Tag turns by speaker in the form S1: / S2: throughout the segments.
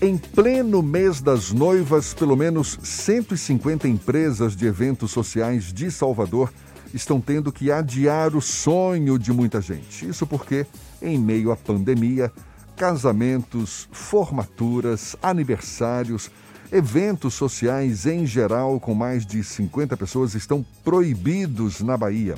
S1: Em pleno mês das noivas, pelo menos 150 empresas de eventos sociais de Salvador estão tendo que adiar o sonho de muita gente. Isso porque, em meio à pandemia, casamentos, formaturas, aniversários, eventos sociais em geral com mais de 50 pessoas estão proibidos na Bahia.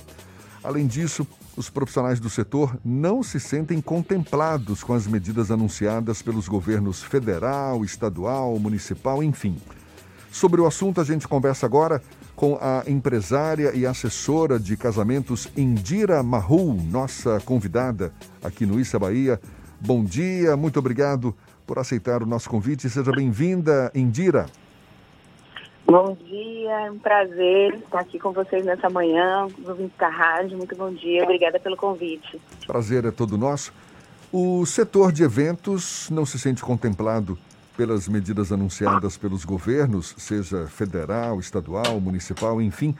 S1: Além disso, os profissionais do setor não se sentem contemplados com as medidas anunciadas pelos governos federal, estadual, municipal, enfim. Sobre o assunto, a gente conversa agora com a empresária e assessora de casamentos Indira Mahul, nossa convidada aqui no Issa Bahia. Bom dia, muito obrigado por aceitar o nosso convite. Seja bem-vinda, Indira.
S2: Bom dia, é um prazer estar aqui com vocês nessa manhã, ouvindo da rádio. Muito bom dia, obrigada pelo convite.
S1: Prazer é todo nosso. O setor de eventos não se sente contemplado pelas medidas anunciadas pelos governos, seja federal, estadual, municipal, enfim.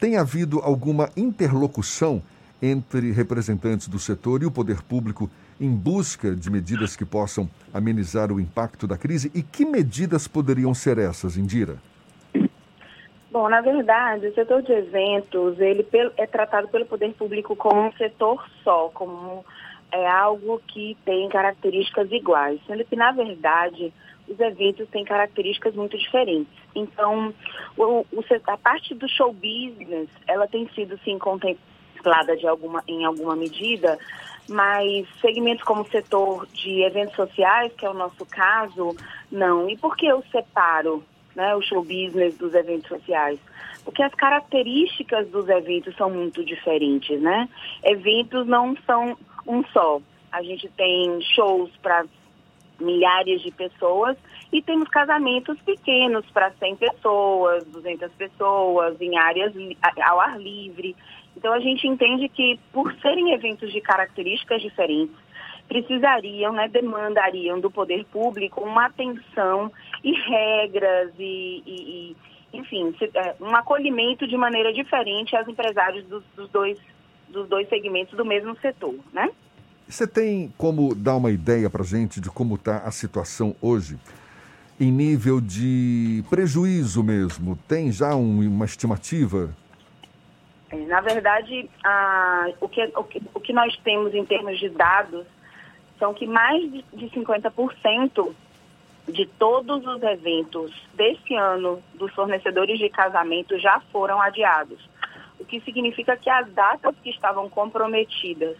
S1: Tem havido alguma interlocução entre representantes do setor e o poder público em busca de medidas que possam amenizar o impacto da crise? E que medidas poderiam ser essas, Indira?
S2: Bom, na verdade, o setor de eventos ele é tratado pelo poder público como um setor só, como é algo que tem características iguais, sendo que, na verdade, os eventos têm características muito diferentes. Então, o, o, a parte do show business, ela tem sido, sim, contemplada de alguma, em alguma medida, mas segmentos como o setor de eventos sociais, que é o nosso caso, não. E por que eu separo né, o show business dos eventos sociais. Porque as características dos eventos são muito diferentes, né? Eventos não são um só. A gente tem shows para milhares de pessoas e temos casamentos pequenos para 100 pessoas, 200 pessoas, em áreas ao ar livre. Então a gente entende que por serem eventos de características diferentes, precisariam, né, demandariam do poder público uma atenção e regras e, e, e enfim, é, um acolhimento de maneira diferente aos empresários dos, dos, dois, dos dois segmentos do mesmo setor, né?
S1: Você tem como dar uma ideia para gente de como está a situação hoje? Em nível de prejuízo mesmo, tem já um, uma estimativa?
S2: É, na verdade, a, o, que, o, que, o que nós temos em termos de dados são que mais de 50% de todos os eventos desse ano dos fornecedores de casamento já foram adiados. O que significa que as datas que estavam comprometidas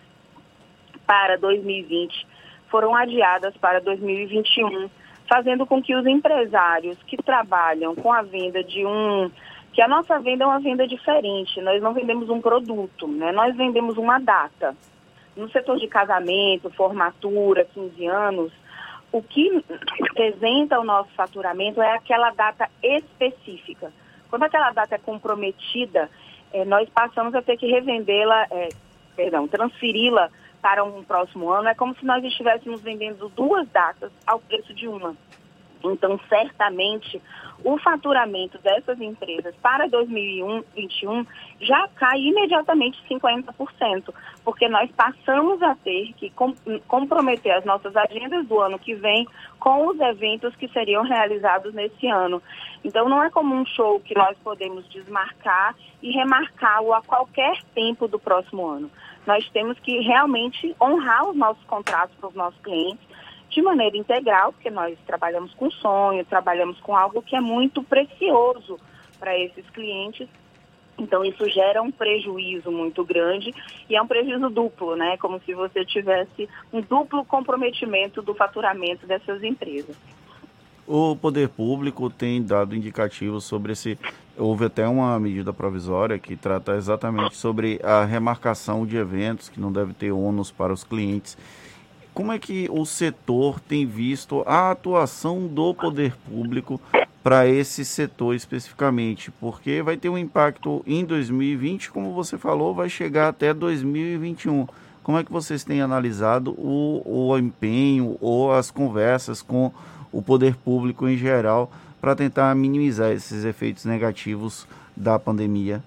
S2: para 2020 foram adiadas para 2021, fazendo com que os empresários que trabalham com a venda de um que a nossa venda é uma venda diferente, nós não vendemos um produto, né? Nós vendemos uma data. No setor de casamento, formatura, 15 anos, o que representa o nosso faturamento é aquela data específica. Quando aquela data é comprometida, é, nós passamos a ter que revendê-la, é, perdão, transferi-la para um próximo ano. É como se nós estivéssemos vendendo duas datas ao preço de uma. Então, certamente, o faturamento dessas empresas para 2021 já cai imediatamente 50%, porque nós passamos a ter que comprometer as nossas agendas do ano que vem com os eventos que seriam realizados nesse ano. Então, não é como um show que nós podemos desmarcar e remarcá-lo a qualquer tempo do próximo ano. Nós temos que realmente honrar os nossos contratos para os nossos clientes de maneira integral, porque nós trabalhamos com sonho, trabalhamos com algo que é muito precioso para esses clientes. Então isso gera um prejuízo muito grande e é um prejuízo duplo, né? Como se você tivesse um duplo comprometimento do faturamento dessas empresas.
S3: O poder público tem dado indicativos sobre esse. Houve até uma medida provisória que trata exatamente sobre a remarcação de eventos, que não deve ter ônus para os clientes como é que o setor tem visto a atuação do poder público para esse setor especificamente? Porque vai ter um impacto em 2020, como você falou, vai chegar até 2021. Como é que vocês têm analisado o, o empenho ou as conversas com o poder público em geral para tentar minimizar esses efeitos negativos da pandemia?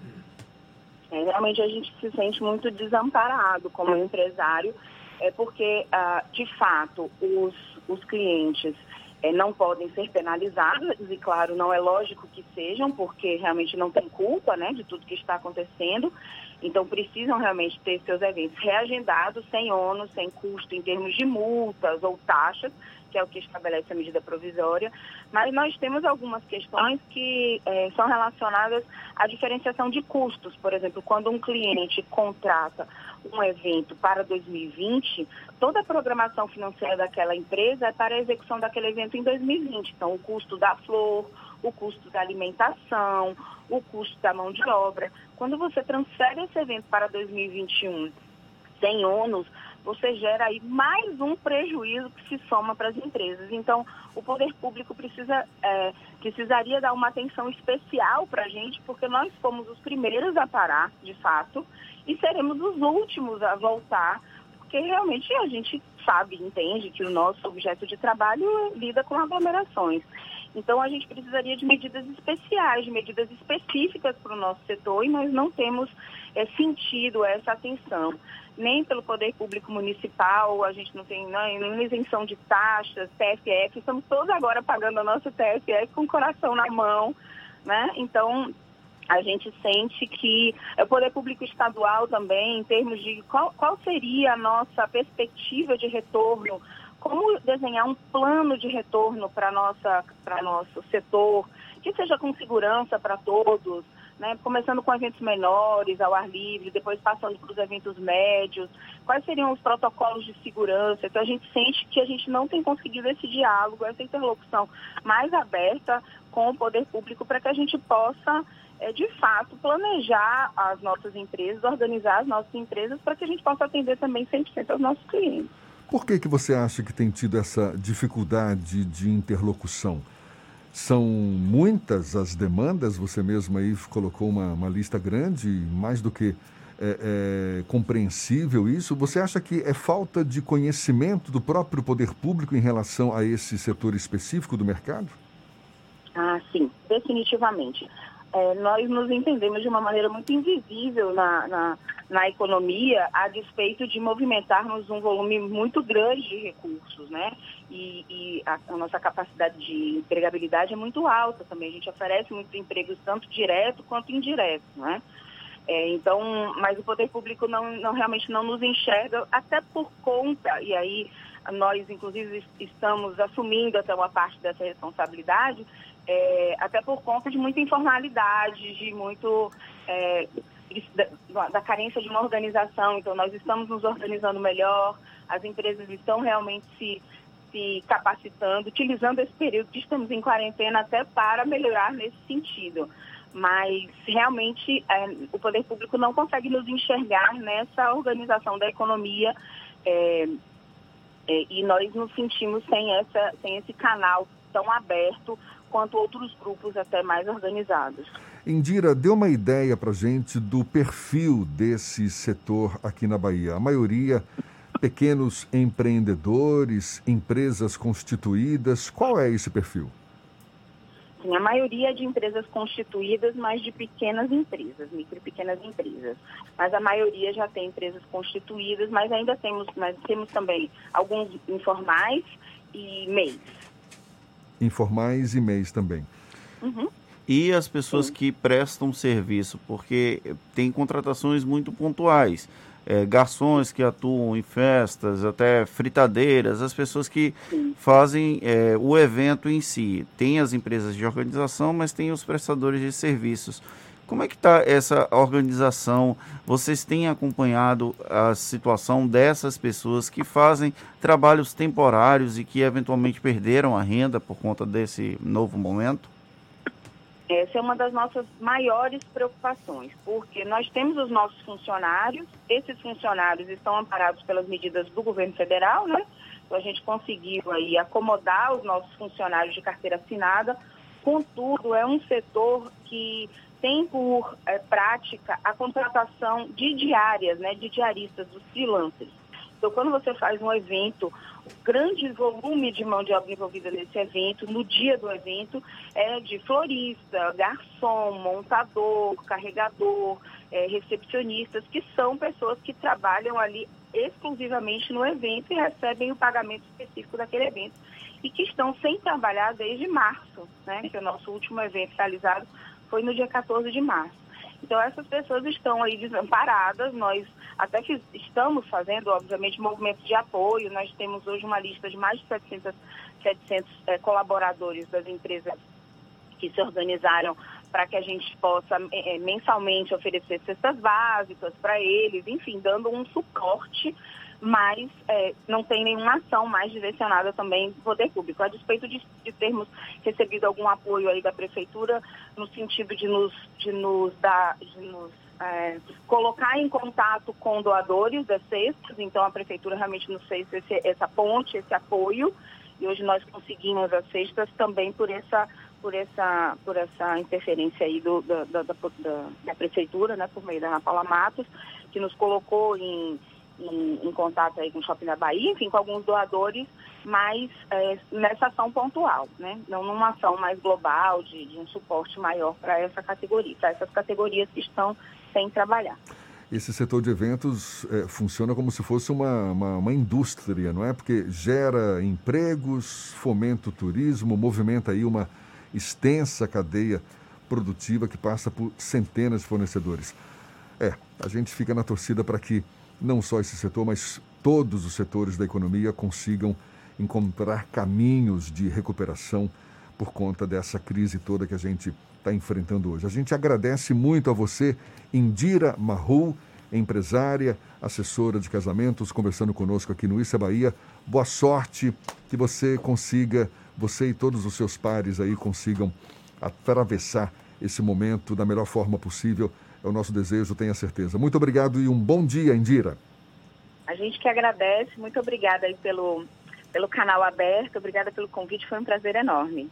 S2: É, realmente a gente se sente muito desamparado como empresário é porque, ah, de fato, os, os clientes é, não podem ser penalizadas, e claro, não é lógico que sejam, porque realmente não tem culpa né, de tudo que está acontecendo. Então, precisam realmente ter seus eventos reagendados, sem ônus, sem custo em termos de multas ou taxas, que é o que estabelece a medida provisória. Mas nós temos algumas questões que é, são relacionadas à diferenciação de custos. Por exemplo, quando um cliente contrata um evento para 2020, toda a programação financeira daquela empresa é para a execução daquele evento em 2020. Então, o custo da flor, o custo da alimentação, o custo da mão de obra. Quando você transfere esse evento para 2021 sem ônus, você gera aí mais um prejuízo que se soma para as empresas. Então, o poder público precisa, é, precisaria dar uma atenção especial para a gente, porque nós fomos os primeiros a parar, de fato, e seremos os últimos a voltar, porque realmente a gente sabe, entende que o nosso objeto de trabalho lida com aglomerações. Então, a gente precisaria de medidas especiais, de medidas específicas para o nosso setor e nós não temos é, sentido essa atenção. Nem pelo Poder Público Municipal, a gente não tem né, nenhuma isenção de taxas, TFF, estamos todos agora pagando a nossa TFF com o coração na mão, né? Então, a gente sente que o poder público estadual também, em termos de qual, qual seria a nossa perspectiva de retorno como desenhar um plano de retorno para nossa para nosso setor que seja com segurança para todos, né? começando com eventos menores, ao ar livre, depois passando para os eventos médios, quais seriam os protocolos de segurança. Então a gente sente que a gente não tem conseguido esse diálogo, essa interlocução mais aberta com o poder público para que a gente possa é, de fato, planejar as nossas empresas, organizar as nossas empresas para que a gente possa atender também 100% aos nossos clientes.
S1: Por que, que você acha que tem tido essa dificuldade de interlocução? São muitas as demandas, você mesmo aí colocou uma, uma lista grande, mais do que é, é, compreensível isso. Você acha que é falta de conhecimento do próprio poder público em relação a esse setor específico do mercado?
S2: Ah, sim, definitivamente é, nós nos entendemos de uma maneira muito invisível na, na, na, economia, a despeito de movimentarmos um volume muito grande de recursos, né? E, e a, a, nossa capacidade de empregabilidade é muito alta também. A gente oferece muitos empregos, tanto direto quanto indireto, né? É, então, mas o poder público não, não realmente não nos enxerga, até por conta, e aí nós inclusive estamos assumindo até uma parte dessa responsabilidade, é, até por conta de muita informalidade, de muito é, da, da, carência de uma organização. Então, nós estamos nos organizando melhor, as empresas estão realmente se, se capacitando, utilizando esse período que estamos em quarentena até para melhorar nesse sentido. Mas realmente é, o poder público não consegue nos enxergar nessa organização da economia é, é, e nós nos sentimos sem, essa, sem esse canal tão aberto quanto outros grupos até mais organizados.
S1: Indira, dê uma ideia para gente do perfil desse setor aqui na Bahia. A maioria pequenos empreendedores, empresas constituídas. Qual é esse perfil?
S2: Sim, a maioria é de empresas constituídas, mas de pequenas empresas, micro e pequenas empresas. Mas a maioria já tem empresas constituídas, mas ainda temos, mas temos também alguns informais e MEIs
S1: informais e MEIs também.
S3: Uhum. E as pessoas Sim. que prestam serviço, porque tem contratações muito pontuais. É, garçons que atuam em festas, até fritadeiras, as pessoas que Sim. fazem é, o evento em si. Tem as empresas de organização, mas tem os prestadores de serviços. Como é que está essa organização? Vocês têm acompanhado a situação dessas pessoas que fazem trabalhos temporários e que eventualmente perderam a renda por conta desse novo momento?
S2: Essa é uma das nossas maiores preocupações, porque nós temos os nossos funcionários, esses funcionários estão amparados pelas medidas do governo federal, né? Então a gente conseguiu aí acomodar os nossos funcionários de carteira assinada, contudo é um setor que tem por é, prática a contratação de diárias, né, de diaristas, dos freelancers. Então, quando você faz um evento, o grande volume de mão de obra envolvida nesse evento, no dia do evento, é de florista, garçom, montador, carregador, é, recepcionistas, que são pessoas que trabalham ali exclusivamente no evento e recebem o pagamento específico daquele evento. e que estão sem trabalhar desde março, né? Que o nosso último evento realizado foi no dia 14 de março. Então, essas pessoas estão aí desamparadas. Nós até que estamos fazendo, obviamente, movimentos de apoio. Nós temos hoje uma lista de mais de 700, 700 é, colaboradores das empresas que se organizaram para que a gente possa é, mensalmente oferecer cestas básicas para eles, enfim, dando um suporte mas é, não tem nenhuma ação mais direcionada também do poder público. A despeito de, de, termos recebido algum apoio aí da prefeitura no sentido de nos, de nos dar, de nos é, colocar em contato com doadores das cestas, então a prefeitura realmente nos fez esse, essa ponte, esse apoio, e hoje nós conseguimos as cestas também por essa por essa por essa interferência aí do, da, da, da, da prefeitura, né, por meio da Ana Paula Matos, que nos colocou em em, contato aí com o Shopping da Bahia, enfim, com alguns doadores, mas é, nessa ação pontual, né? Não numa ação mais global, de, de um suporte maior para essa categoria, para essas categorias que estão sem trabalhar.
S1: Esse setor de eventos é, funciona como se fosse uma, uma, uma, indústria, não é? Porque gera empregos, fomenta o turismo, movimenta aí uma extensa cadeia produtiva que passa por centenas de fornecedores. É, a gente fica na torcida para que não só esse setor, mas todos os setores da economia consigam encontrar caminhos de recuperação por conta dessa crise toda que a gente está enfrentando hoje. A gente agradece muito a você, Indira Marru, empresária, assessora de casamentos, conversando conosco aqui no Issa Bahia. Boa sorte, que você consiga, você e todos os seus pares aí consigam atravessar esse momento da melhor forma possível é o nosso desejo, tenha certeza. Muito obrigado e um bom dia, Indira.
S2: A gente que agradece, muito obrigada aí pelo, pelo canal aberto, obrigada pelo convite, foi um prazer enorme.